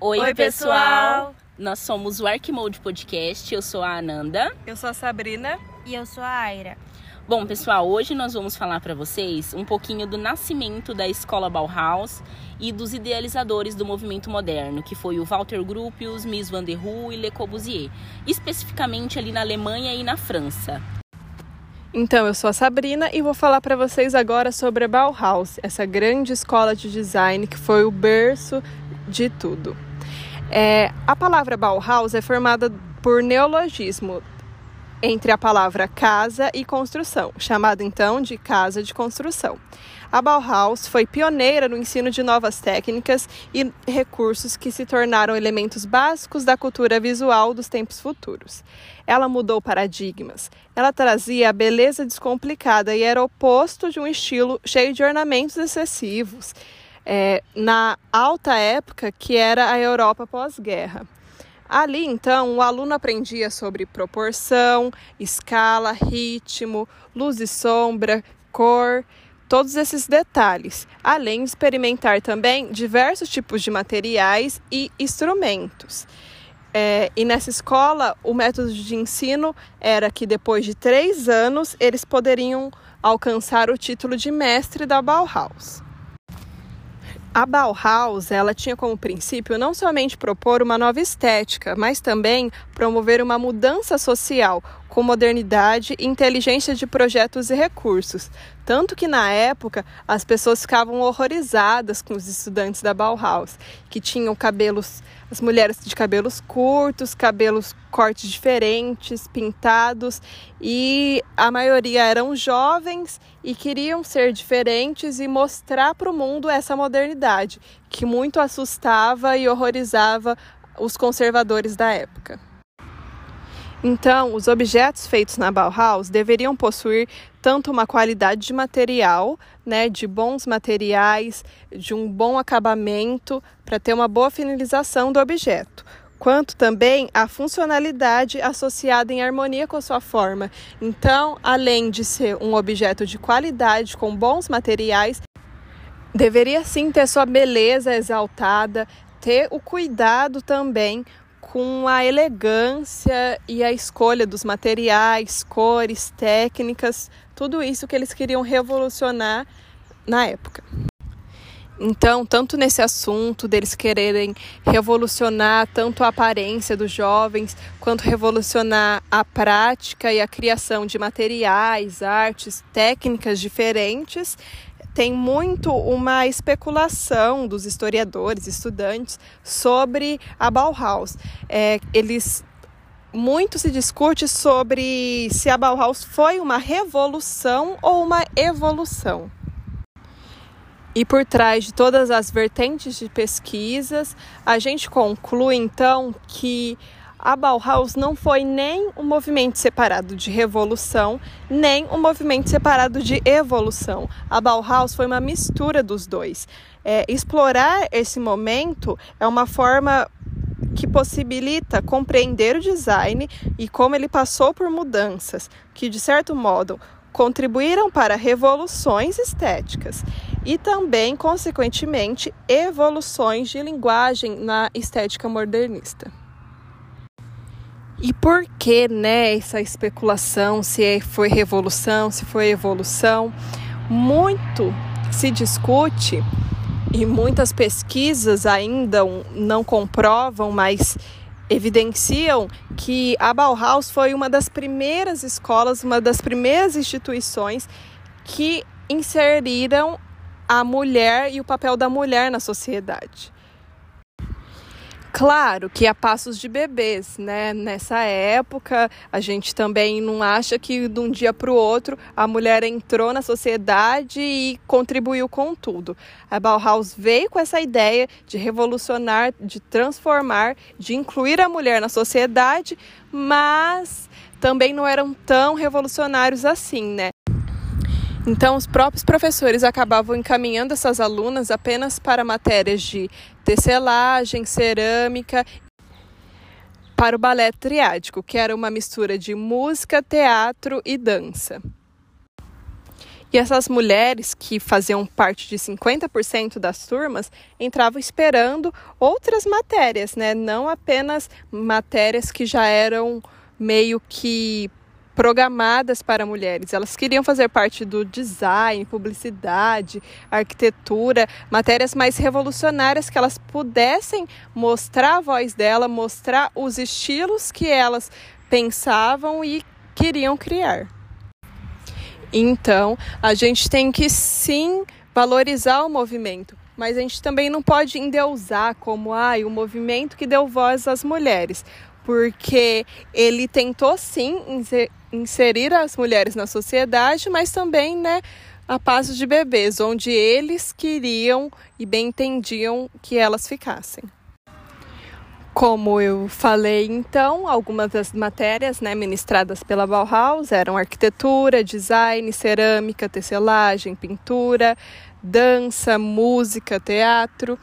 Oi, Oi, pessoal. pessoal. Nós somos o Arquimode Podcast. Eu sou a Ananda. Eu sou a Sabrina. E eu sou a Aira. Bom, pessoal, hoje nós vamos falar para vocês um pouquinho do nascimento da escola Bauhaus e dos idealizadores do movimento moderno, que foi o Walter Gropius, Mies van der Rohe e Le Corbusier, especificamente ali na Alemanha e na França. Então, eu sou a Sabrina e vou falar para vocês agora sobre a Bauhaus, essa grande escola de design que foi o berço de tudo. É, a palavra Bauhaus é formada por neologismo entre a palavra casa e construção, chamada então de casa de construção. A Bauhaus foi pioneira no ensino de novas técnicas e recursos que se tornaram elementos básicos da cultura visual dos tempos futuros. Ela mudou paradigmas. Ela trazia a beleza descomplicada e era oposto de um estilo cheio de ornamentos excessivos. É, na alta época que era a Europa pós-guerra. Ali, então, o aluno aprendia sobre proporção, escala, ritmo, luz e sombra, cor, todos esses detalhes, além de experimentar também diversos tipos de materiais e instrumentos. É, e nessa escola, o método de ensino era que depois de três anos eles poderiam alcançar o título de mestre da Bauhaus. A Bauhaus, ela tinha como princípio não somente propor uma nova estética, mas também promover uma mudança social com modernidade e inteligência de projetos e recursos. Tanto que na época as pessoas ficavam horrorizadas com os estudantes da Bauhaus, que tinham cabelos, as mulheres de cabelos curtos, cabelos cortes diferentes, pintados, e a maioria eram jovens e queriam ser diferentes e mostrar para o mundo essa modernidade, que muito assustava e horrorizava os conservadores da época. Então, os objetos feitos na Bauhaus deveriam possuir tanto uma qualidade de material, né, de bons materiais, de um bom acabamento, para ter uma boa finalização do objeto, quanto também a funcionalidade associada em harmonia com a sua forma. Então, além de ser um objeto de qualidade, com bons materiais, deveria sim ter sua beleza exaltada, ter o cuidado também com a elegância e a escolha dos materiais, cores, técnicas, tudo isso que eles queriam revolucionar na época. Então, tanto nesse assunto deles quererem revolucionar tanto a aparência dos jovens, quanto revolucionar a prática e a criação de materiais, artes, técnicas diferentes, tem muito uma especulação dos historiadores, estudantes, sobre a Bauhaus. É, eles muito se discute sobre se a Bauhaus foi uma revolução ou uma evolução. E por trás de todas as vertentes de pesquisas, a gente conclui então que a Bauhaus não foi nem um movimento separado de revolução, nem um movimento separado de evolução. A Bauhaus foi uma mistura dos dois. É, explorar esse momento é uma forma que possibilita compreender o design e como ele passou por mudanças, que de certo modo contribuíram para revoluções estéticas e também, consequentemente, evoluções de linguagem na estética modernista. E por que, né, essa especulação se foi revolução, se foi evolução? Muito se discute e muitas pesquisas ainda não comprovam, mas evidenciam que a Bauhaus foi uma das primeiras escolas, uma das primeiras instituições que inseriram a mulher e o papel da mulher na sociedade. Claro que a passos de bebês, né? Nessa época, a gente também não acha que de um dia para o outro a mulher entrou na sociedade e contribuiu com tudo. A Bauhaus veio com essa ideia de revolucionar, de transformar, de incluir a mulher na sociedade, mas também não eram tão revolucionários assim, né? Então, os próprios professores acabavam encaminhando essas alunas apenas para matérias de tecelagem, cerâmica, para o balé triádico, que era uma mistura de música, teatro e dança. E essas mulheres que faziam parte de 50% das turmas entravam esperando outras matérias, né? Não apenas matérias que já eram meio que programadas para mulheres. Elas queriam fazer parte do design, publicidade, arquitetura, matérias mais revolucionárias que elas pudessem mostrar a voz dela, mostrar os estilos que elas pensavam e queriam criar. Então, a gente tem que sim valorizar o movimento, mas a gente também não pode endeusar como ah, o movimento que deu voz às mulheres, porque ele tentou sim inserir as mulheres na sociedade, mas também, né, a passos de bebês, onde eles queriam e bem entendiam que elas ficassem. Como eu falei, então, algumas das matérias né, ministradas pela Bauhaus eram arquitetura, design, cerâmica, tecelagem, pintura, dança, música, teatro.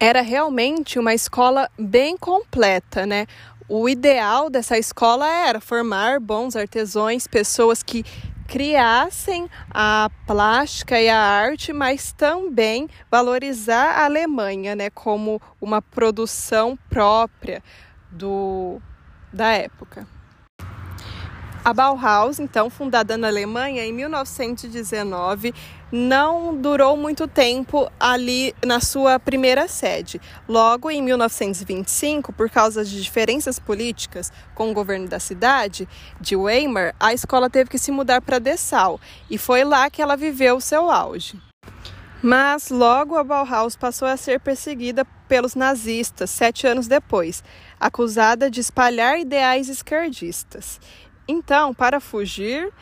Era realmente uma escola bem completa, né? O ideal dessa escola era formar bons artesãos, pessoas que criassem a plástica e a arte, mas também valorizar a Alemanha, né, como uma produção própria do da época. A Bauhaus, então fundada na Alemanha em 1919, não durou muito tempo ali na sua primeira sede. Logo, em 1925, por causa de diferenças políticas com o governo da cidade de Weimar, a escola teve que se mudar para Dessau e foi lá que ela viveu o seu auge. Mas logo a Bauhaus passou a ser perseguida pelos nazistas sete anos depois, acusada de espalhar ideais esquerdistas. Então, para fugir,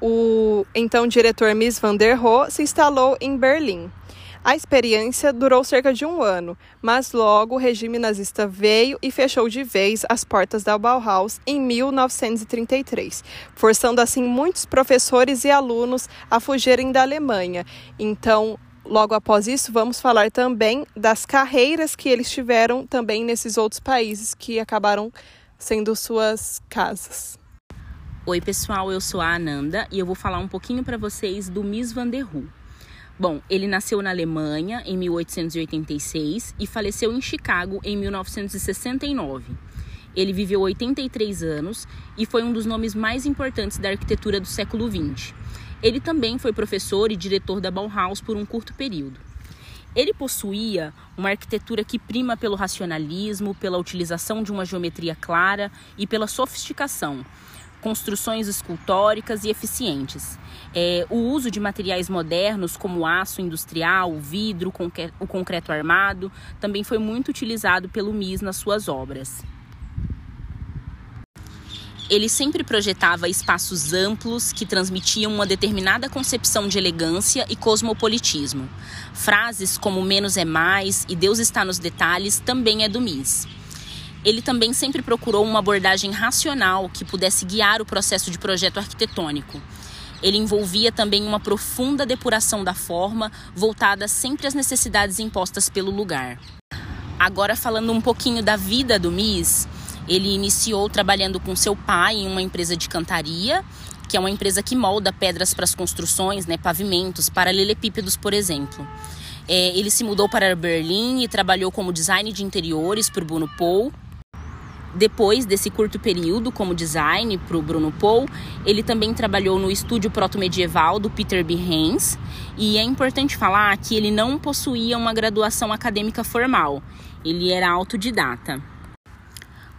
o então diretor Miss van der Rohe se instalou em Berlim. A experiência durou cerca de um ano, mas logo o regime nazista veio e fechou de vez as portas da Bauhaus em 1933, forçando assim muitos professores e alunos a fugirem da Alemanha. Então, logo após isso, vamos falar também das carreiras que eles tiveram também nesses outros países que acabaram sendo suas casas. Oi, pessoal, eu sou a Ananda e eu vou falar um pouquinho para vocês do Miss Van der Rohe. Bom, ele nasceu na Alemanha em 1886 e faleceu em Chicago em 1969. Ele viveu 83 anos e foi um dos nomes mais importantes da arquitetura do século XX. Ele também foi professor e diretor da Bauhaus por um curto período. Ele possuía uma arquitetura que prima pelo racionalismo, pela utilização de uma geometria clara e pela sofisticação, construções escultóricas e eficientes. É, o uso de materiais modernos como aço industrial, vidro, o concreto armado, também foi muito utilizado pelo MIS nas suas obras. Ele sempre projetava espaços amplos que transmitiam uma determinada concepção de elegância e cosmopolitismo. Frases como menos é mais e Deus está nos detalhes também é do MIS ele também sempre procurou uma abordagem racional que pudesse guiar o processo de projeto arquitetônico. Ele envolvia também uma profunda depuração da forma, voltada sempre às necessidades impostas pelo lugar. Agora, falando um pouquinho da vida do Miss, ele iniciou trabalhando com seu pai em uma empresa de cantaria, que é uma empresa que molda pedras para as construções, né, pavimentos, paralelepípedos, por exemplo. É, ele se mudou para Berlim e trabalhou como design de interiores por Bruno Paul depois desse curto período como design para o Bruno Paul, ele também trabalhou no estúdio proto-medieval do Peter B. Haynes. E é importante falar que ele não possuía uma graduação acadêmica formal, ele era autodidata.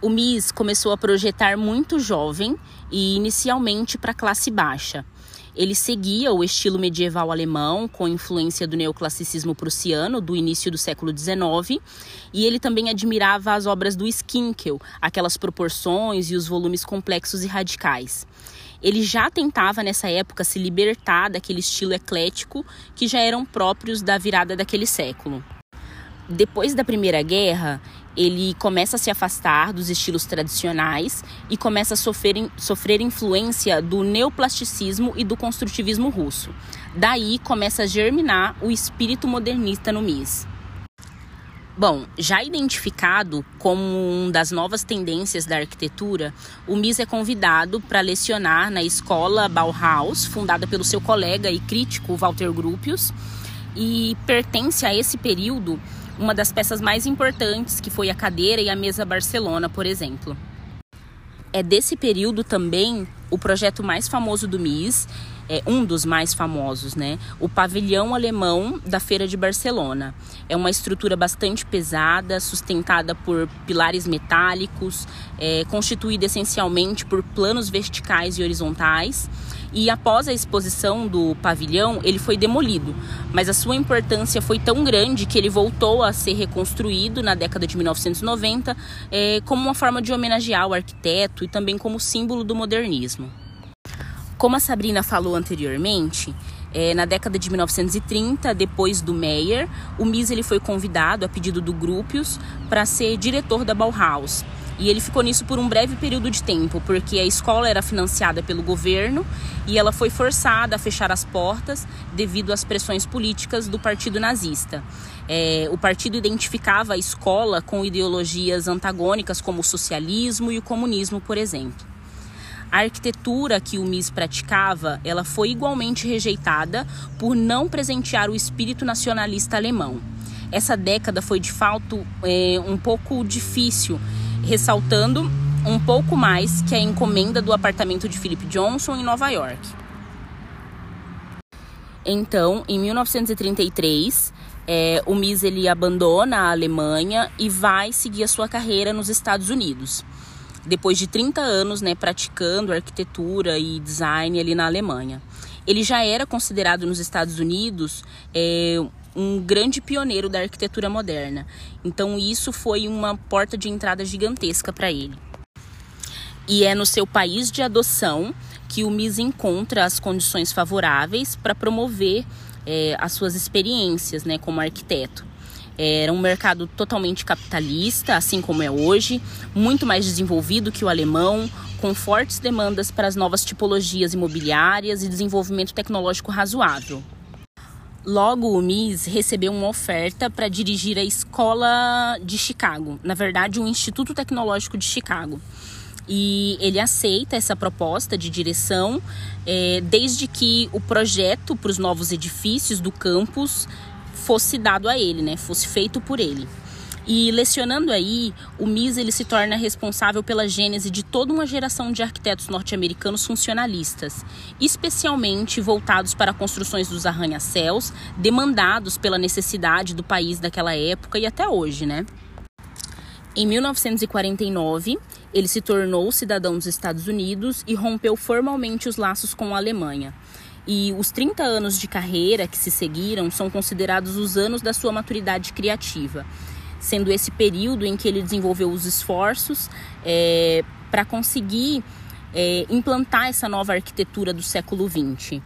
O MIS começou a projetar muito jovem e inicialmente para classe baixa. Ele seguia o estilo medieval alemão, com influência do neoclassicismo prussiano do início do século XIX, e ele também admirava as obras do Skinkel, aquelas proporções e os volumes complexos e radicais. Ele já tentava nessa época se libertar daquele estilo eclético que já eram próprios da virada daquele século. Depois da Primeira Guerra, ele começa a se afastar dos estilos tradicionais e começa a sofrer, sofrer influência do neoplasticismo e do construtivismo russo. Daí começa a germinar o espírito modernista no MIS. Bom, já identificado como uma das novas tendências da arquitetura, o MIS é convidado para lecionar na escola Bauhaus, fundada pelo seu colega e crítico Walter Gropius, e pertence a esse período uma das peças mais importantes, que foi a cadeira e a mesa Barcelona, por exemplo. É desse período também o projeto mais famoso do MIS, é um dos mais famosos, né? O pavilhão alemão da Feira de Barcelona. É uma estrutura bastante pesada, sustentada por pilares metálicos, é, constituída essencialmente por planos verticais e horizontais. E após a exposição do pavilhão, ele foi demolido, mas a sua importância foi tão grande que ele voltou a ser reconstruído na década de 1990 é, como uma forma de homenagear o arquiteto e também como símbolo do modernismo. Como a Sabrina falou anteriormente, é, na década de 1930, depois do Meyer, o Mies ele foi convidado, a pedido do Gropius, para ser diretor da Bauhaus. E ele ficou nisso por um breve período de tempo, porque a escola era financiada pelo governo e ela foi forçada a fechar as portas devido às pressões políticas do partido nazista. É, o partido identificava a escola com ideologias antagônicas como o socialismo e o comunismo, por exemplo. A arquitetura que o MIS praticava, ela foi igualmente rejeitada por não presentear o espírito nacionalista alemão. Essa década foi de fato é, um pouco difícil, ressaltando um pouco mais que a encomenda do apartamento de Philip Johnson em Nova York. Então, em 1933, é, o MIS ele abandona a Alemanha e vai seguir a sua carreira nos Estados Unidos depois de 30 anos né, praticando arquitetura e design ali na Alemanha. Ele já era considerado nos Estados Unidos é, um grande pioneiro da arquitetura moderna. Então isso foi uma porta de entrada gigantesca para ele. E é no seu país de adoção que o MIS encontra as condições favoráveis para promover é, as suas experiências né, como arquiteto. Era um mercado totalmente capitalista, assim como é hoje, muito mais desenvolvido que o alemão, com fortes demandas para as novas tipologias imobiliárias e desenvolvimento tecnológico razoável. Logo, o MIS recebeu uma oferta para dirigir a Escola de Chicago, na verdade, o Instituto Tecnológico de Chicago. E ele aceita essa proposta de direção, é, desde que o projeto para os novos edifícios do campus fosse dado a ele, né? Fosse feito por ele. E lecionando aí, o MIS ele se torna responsável pela gênese de toda uma geração de arquitetos norte-americanos funcionalistas, especialmente voltados para construções dos arranha-céus, demandados pela necessidade do país daquela época e até hoje, né? Em 1949, ele se tornou cidadão dos Estados Unidos e rompeu formalmente os laços com a Alemanha. E os 30 anos de carreira que se seguiram são considerados os anos da sua maturidade criativa, sendo esse período em que ele desenvolveu os esforços é, para conseguir é, implantar essa nova arquitetura do século XX.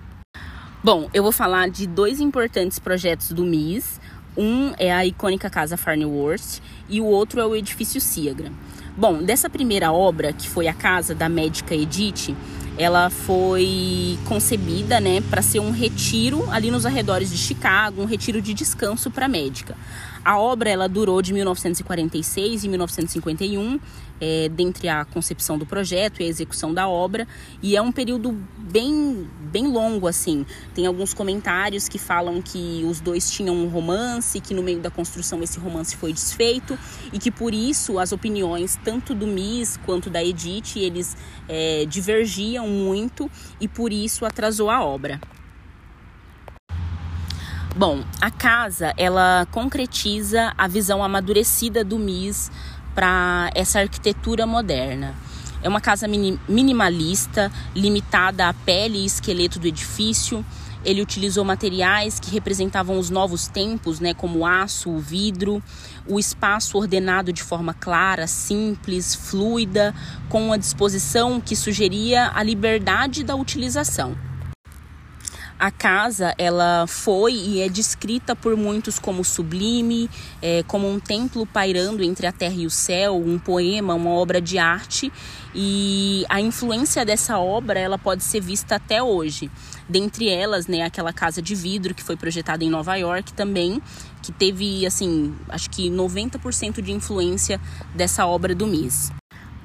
Bom, eu vou falar de dois importantes projetos do MIS. Um é a icônica Casa Farnworth e o outro é o Edifício Siagra. Bom, dessa primeira obra, que foi a casa da médica Edith, ela foi concebida, né, para ser um retiro ali nos arredores de Chicago, um retiro de descanso para médica. A obra ela durou de 1946 e 1951, é, dentre a concepção do projeto e a execução da obra, e é um período bem, bem longo assim. Tem alguns comentários que falam que os dois tinham um romance, que no meio da construção esse romance foi desfeito e que por isso as opiniões tanto do Miss quanto da Edith eles é, divergiam muito e por isso atrasou a obra. Bom, a casa ela concretiza a visão amadurecida do MIS para essa arquitetura moderna. É uma casa minimalista, limitada à pele e esqueleto do edifício. Ele utilizou materiais que representavam os novos tempos, né, como o aço, o vidro, o espaço ordenado de forma clara, simples, fluida, com uma disposição que sugeria a liberdade da utilização. A casa, ela foi e é descrita por muitos como sublime, é, como um templo pairando entre a terra e o céu, um poema, uma obra de arte. E a influência dessa obra, ela pode ser vista até hoje. Dentre elas, né, aquela casa de vidro que foi projetada em Nova York também, que teve, assim, acho que 90% de influência dessa obra do Mies.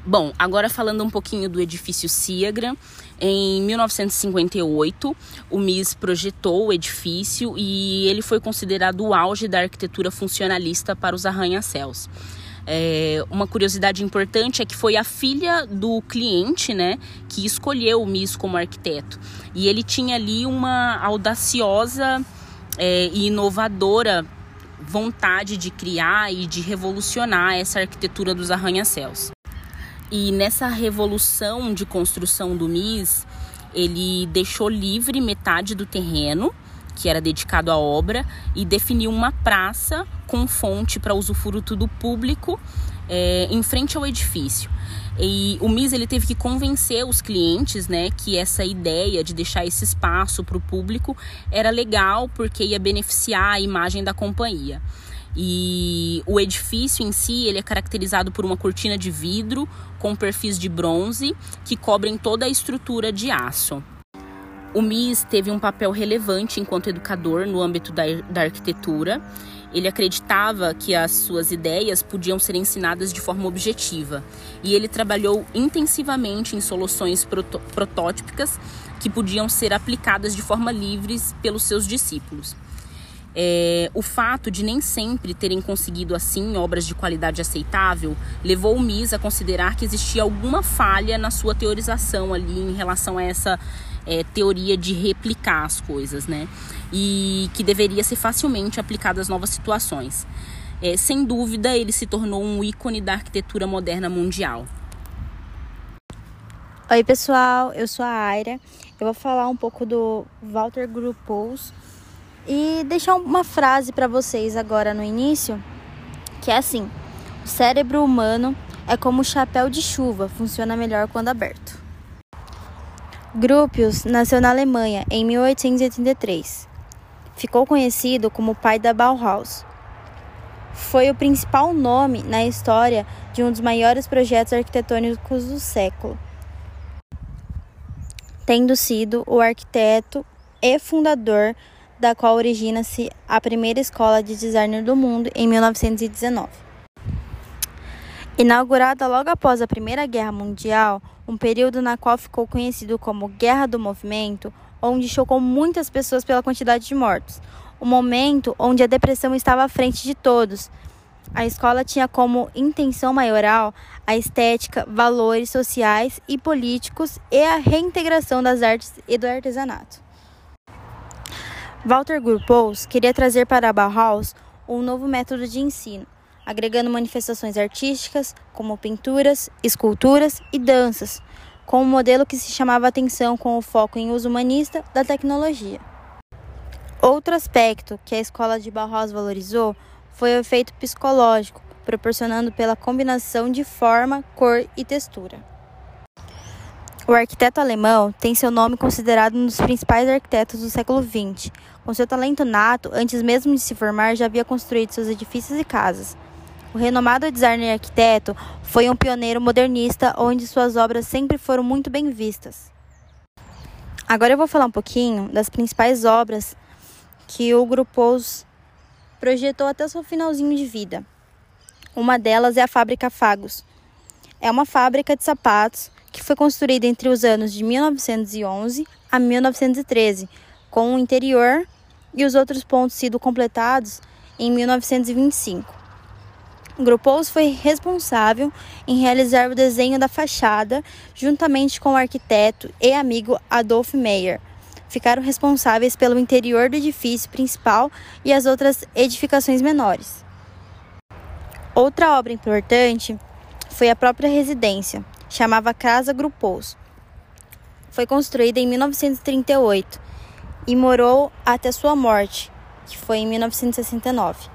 Bom, agora falando um pouquinho do edifício Ciagra, em 1958 o MIS projetou o edifício e ele foi considerado o auge da arquitetura funcionalista para os arranha-céus. É, uma curiosidade importante é que foi a filha do cliente, né, que escolheu o MIS como arquiteto. E ele tinha ali uma audaciosa é, e inovadora vontade de criar e de revolucionar essa arquitetura dos arranha-céus. E nessa revolução de construção do MIS, ele deixou livre metade do terreno que era dedicado à obra e definiu uma praça com fonte para usufruto do público é, em frente ao edifício. E o MIS ele teve que convencer os clientes, né, que essa ideia de deixar esse espaço para o público era legal porque ia beneficiar a imagem da companhia. E o edifício em si, ele é caracterizado por uma cortina de vidro com perfis de bronze que cobrem toda a estrutura de aço. O MIS teve um papel relevante enquanto educador no âmbito da, da arquitetura. Ele acreditava que as suas ideias podiam ser ensinadas de forma objetiva e ele trabalhou intensivamente em soluções proto que podiam ser aplicadas de forma livre pelos seus discípulos. É, o fato de nem sempre terem conseguido assim obras de qualidade aceitável levou o MIS a considerar que existia alguma falha na sua teorização ali em relação a essa é, teoria de replicar as coisas, né? E que deveria ser facilmente aplicada às novas situações. É, sem dúvida, ele se tornou um ícone da arquitetura moderna mundial. Oi, pessoal, eu sou a Aira. Eu vou falar um pouco do Walter Gropius e deixar uma frase para vocês agora no início, que é assim: o cérebro humano é como o chapéu de chuva, funciona melhor quando aberto. Gropius nasceu na Alemanha em 1883. Ficou conhecido como o pai da Bauhaus. Foi o principal nome na história de um dos maiores projetos arquitetônicos do século, tendo sido o arquiteto e fundador da qual origina-se a primeira escola de designer do mundo em 1919. Inaugurada logo após a Primeira Guerra Mundial, um período na qual ficou conhecido como Guerra do Movimento, onde chocou muitas pessoas pela quantidade de mortos. Um momento onde a depressão estava à frente de todos. A escola tinha como intenção maioral a estética, valores sociais e políticos e a reintegração das artes e do artesanato. Walter Gropius queria trazer para a Bauhaus um novo método de ensino, agregando manifestações artísticas como pinturas, esculturas e danças, com um modelo que se chamava atenção com o foco em uso humanista da tecnologia. Outro aspecto que a escola de Bauhaus valorizou foi o efeito psicológico, proporcionando pela combinação de forma, cor e textura. O arquiteto alemão tem seu nome considerado um dos principais arquitetos do século XX. Com seu talento nato, antes mesmo de se formar, já havia construído seus edifícios e casas. O renomado designer arquiteto foi um pioneiro modernista onde suas obras sempre foram muito bem vistas. Agora eu vou falar um pouquinho das principais obras que o Grupos projetou até seu finalzinho de vida. Uma delas é a Fábrica Fagos. É uma fábrica de sapatos que foi construída entre os anos de 1911 a 1913, com o interior e os outros pontos sido completados em 1925. Grupos foi responsável em realizar o desenho da fachada juntamente com o arquiteto e amigo Adolf Meyer. Ficaram responsáveis pelo interior do edifício principal e as outras edificações menores. Outra obra importante foi a própria residência, chamava Casa Grupos. Foi construída em 1938 e morou até sua morte, que foi em 1969.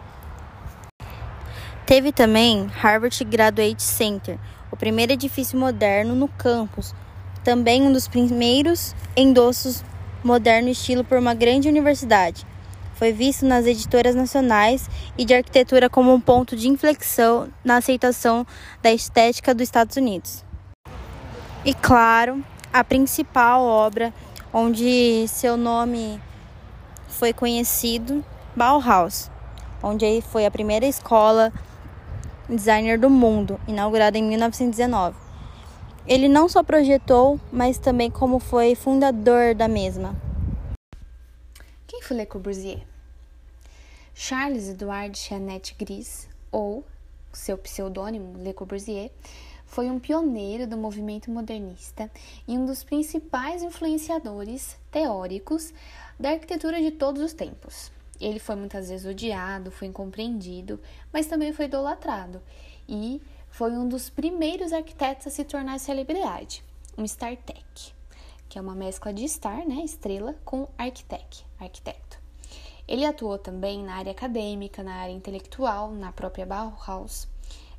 Teve também Harvard Graduate Center, o primeiro edifício moderno no campus, também um dos primeiros endossos moderno estilo por uma grande universidade. Foi visto nas editoras nacionais e de arquitetura como um ponto de inflexão na aceitação da estética dos Estados Unidos. E claro, a principal obra onde seu nome foi conhecido, Bauhaus, onde foi a primeira escola designer do mundo, inaugurada em 1919. Ele não só projetou, mas também como foi fundador da mesma. Quem foi Le Corbusier? Charles Edouard Jeannette Gris, ou seu pseudônimo Le Corbusier, foi um pioneiro do movimento modernista e um dos principais influenciadores teóricos da arquitetura de todos os tempos. Ele foi muitas vezes odiado, foi incompreendido, mas também foi idolatrado e foi um dos primeiros arquitetos a se tornar celebridade, um StarTech, que é uma mescla de star, né, estrela, com arquitect, arquiteto. Ele atuou também na área acadêmica, na área intelectual, na própria Bauhaus.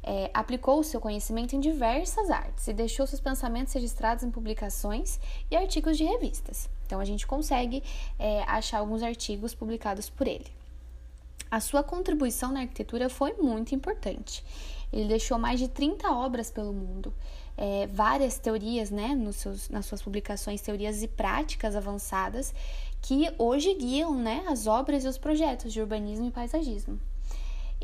É, aplicou o seu conhecimento em diversas artes e deixou seus pensamentos registrados em publicações e artigos de revistas. Então a gente consegue é, achar alguns artigos publicados por ele. A sua contribuição na arquitetura foi muito importante. Ele deixou mais de 30 obras pelo mundo, é, várias teorias, né, nos seus, nas suas publicações, teorias e práticas avançadas que hoje guiam né, as obras e os projetos de urbanismo e paisagismo.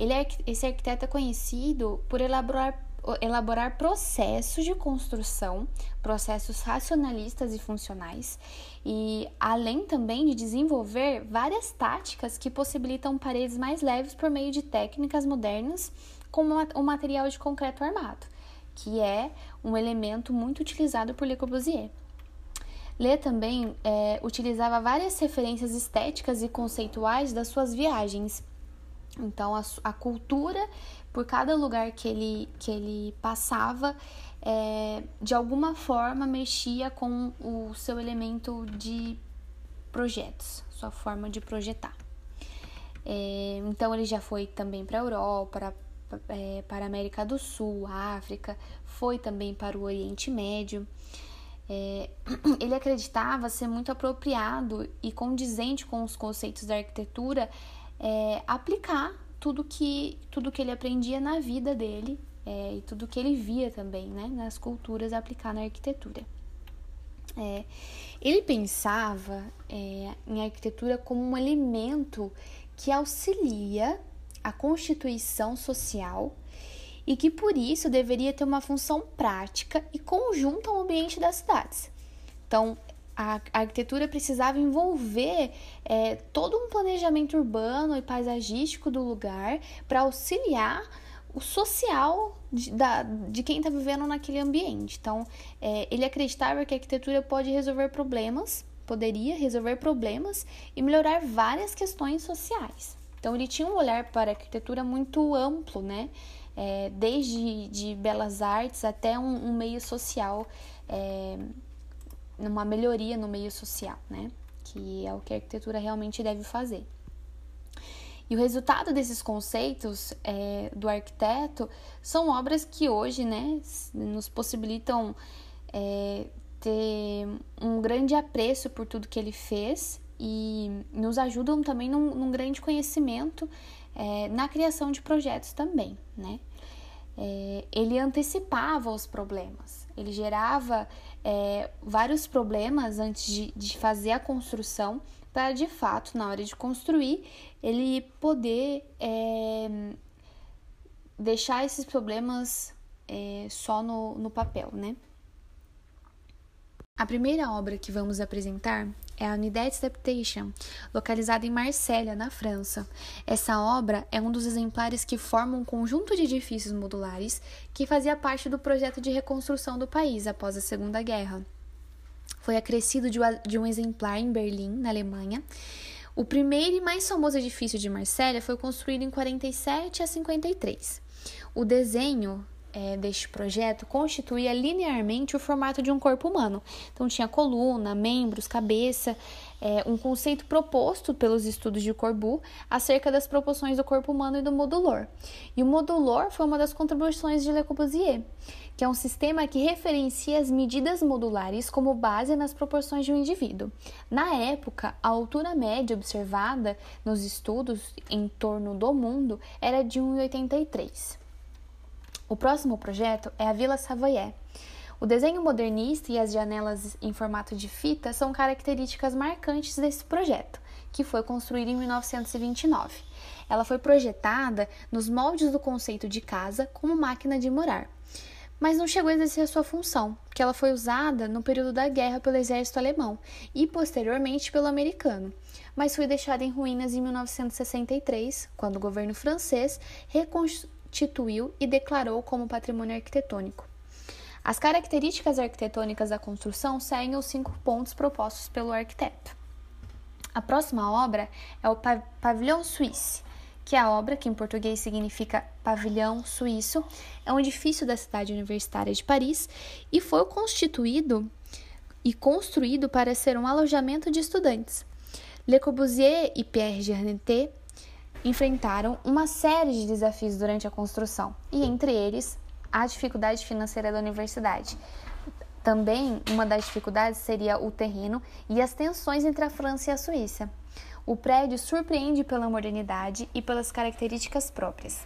Ele é, esse arquiteto é conhecido por elaborar elaborar processos de construção, processos racionalistas e funcionais, e além também de desenvolver várias táticas que possibilitam paredes mais leves por meio de técnicas modernas, como o material de concreto armado, que é um elemento muito utilizado por Le Corbusier. Le também é, utilizava várias referências estéticas e conceituais das suas viagens. Então, a, a cultura por cada lugar que ele, que ele passava, é, de alguma forma mexia com o seu elemento de projetos, sua forma de projetar. É, então ele já foi também para a Europa, para, é, para a América do Sul, África, foi também para o Oriente Médio. É, ele acreditava ser muito apropriado e condizente com os conceitos da arquitetura é, aplicar tudo que, tudo que ele aprendia na vida dele é, e tudo que ele via também né, nas culturas aplicar na arquitetura. É, ele pensava é, em arquitetura como um elemento que auxilia a constituição social e que por isso deveria ter uma função prática e conjunta ao ambiente das cidades. Então, a arquitetura precisava envolver é, todo um planejamento urbano e paisagístico do lugar para auxiliar o social de, da, de quem está vivendo naquele ambiente. Então, é, ele acreditava que a arquitetura pode resolver problemas, poderia resolver problemas e melhorar várias questões sociais. Então, ele tinha um olhar para a arquitetura muito amplo, né? É, desde de belas artes até um, um meio social. Numa melhoria no meio social, né? Que é o que a arquitetura realmente deve fazer. E o resultado desses conceitos é, do arquiteto são obras que hoje né, nos possibilitam é, ter um grande apreço por tudo que ele fez e nos ajudam também num, num grande conhecimento é, na criação de projetos também. Né? É, ele antecipava os problemas, ele gerava é, vários problemas antes de, de fazer a construção, para de fato, na hora de construir, ele poder é, deixar esses problemas é, só no, no papel, né? A primeira obra que vamos apresentar é a Unidade Adaptation, localizada em Marsella, na França. Essa obra é um dos exemplares que formam um conjunto de edifícios modulares que fazia parte do projeto de reconstrução do país após a Segunda Guerra. Foi acrescido de um exemplar em Berlim, na Alemanha. O primeiro e mais famoso edifício de Marsella foi construído em 47 a 53. O desenho é, deste projeto constituía linearmente o formato de um corpo humano. Então, tinha coluna, membros, cabeça, é, um conceito proposto pelos estudos de Corbu acerca das proporções do corpo humano e do modulor. E o modulor foi uma das contribuições de Le Corbusier, que é um sistema que referencia as medidas modulares como base nas proporções de um indivíduo. Na época, a altura média observada nos estudos em torno do mundo era de 1,83. O próximo projeto é a Vila Savoyer. O desenho modernista e as janelas em formato de fita são características marcantes desse projeto, que foi construído em 1929. Ela foi projetada nos moldes do conceito de casa como máquina de morar, mas não chegou a exercer a sua função, porque ela foi usada no período da guerra pelo exército alemão e posteriormente pelo americano, mas foi deixada em ruínas em 1963, quando o governo francês reconstituiu e declarou como patrimônio arquitetônico. As características arquitetônicas da construção seguem os cinco pontos propostos pelo arquiteto. A próxima obra é o Pavilhão Suíce, que é a obra, que em português significa Pavilhão Suíço, é um edifício da cidade universitária de Paris e foi constituído e construído para ser um alojamento de estudantes. Le Corbusier e Pierre Gernetet enfrentaram uma série de desafios durante a construção, e entre eles a dificuldade financeira da universidade. Também uma das dificuldades seria o terreno e as tensões entre a França e a Suíça. O prédio surpreende pela modernidade e pelas características próprias.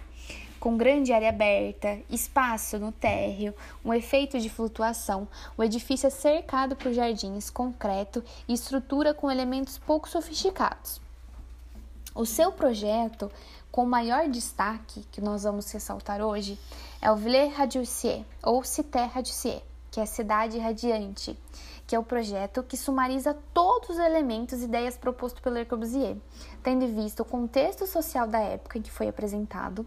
Com grande área aberta, espaço no térreo, um efeito de flutuação, o edifício é cercado por jardins, concreto e estrutura com elementos pouco sofisticados. O seu projeto com maior destaque, que nós vamos ressaltar hoje, é o Villers Radiussier, ou Cité Radiussier, que é Cidade Radiante, que é o projeto que sumariza todos os elementos e ideias propostos pelo Le Corbusier, tendo em vista o contexto social da época em que foi apresentado.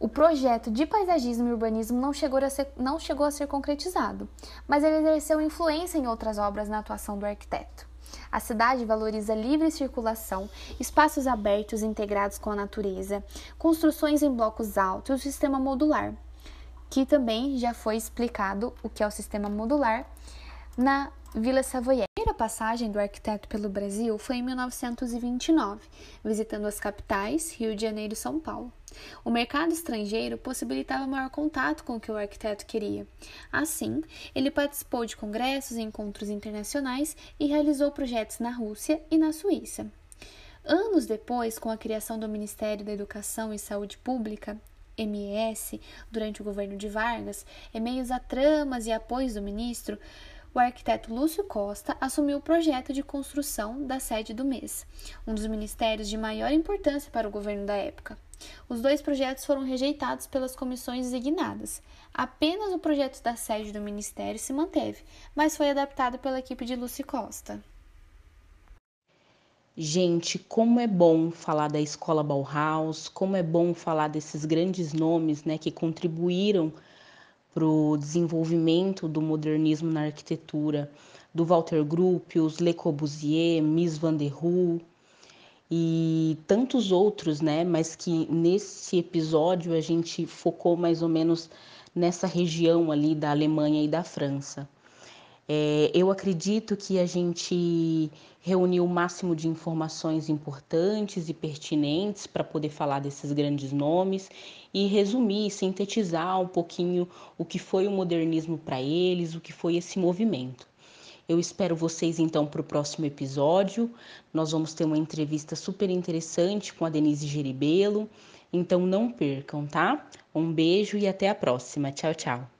O projeto de paisagismo e urbanismo não chegou, a ser, não chegou a ser concretizado, mas ele exerceu influência em outras obras na atuação do arquiteto. A cidade valoriza livre circulação, espaços abertos integrados com a natureza, construções em blocos altos e o sistema modular, que também já foi explicado o que é o sistema modular na Vila Savoyer. A primeira passagem do arquiteto pelo Brasil foi em 1929, visitando as capitais Rio de Janeiro e São Paulo. O mercado estrangeiro possibilitava maior contato com o que o arquiteto queria. Assim, ele participou de congressos e encontros internacionais e realizou projetos na Rússia e na Suíça. Anos depois, com a criação do Ministério da Educação e Saúde Pública, MES, durante o governo de Vargas, em meios a tramas e apoios do ministro, o arquiteto Lúcio Costa assumiu o projeto de construção da sede do MES, um dos ministérios de maior importância para o governo da época. Os dois projetos foram rejeitados pelas comissões designadas. Apenas o projeto da sede do Ministério se manteve, mas foi adaptado pela equipe de Lucy Costa. Gente, como é bom falar da escola Bauhaus, como é bom falar desses grandes nomes né, que contribuíram para o desenvolvimento do modernismo na arquitetura, do Walter Gropius, Le Corbusier, Mies van der Rohe, e tantos outros, né? Mas que nesse episódio a gente focou mais ou menos nessa região ali da Alemanha e da França. É, eu acredito que a gente reuniu o máximo de informações importantes e pertinentes para poder falar desses grandes nomes e resumir, sintetizar um pouquinho o que foi o modernismo para eles, o que foi esse movimento. Eu espero vocês então para o próximo episódio. Nós vamos ter uma entrevista super interessante com a Denise Geribelo. Então não percam, tá? Um beijo e até a próxima. Tchau, tchau.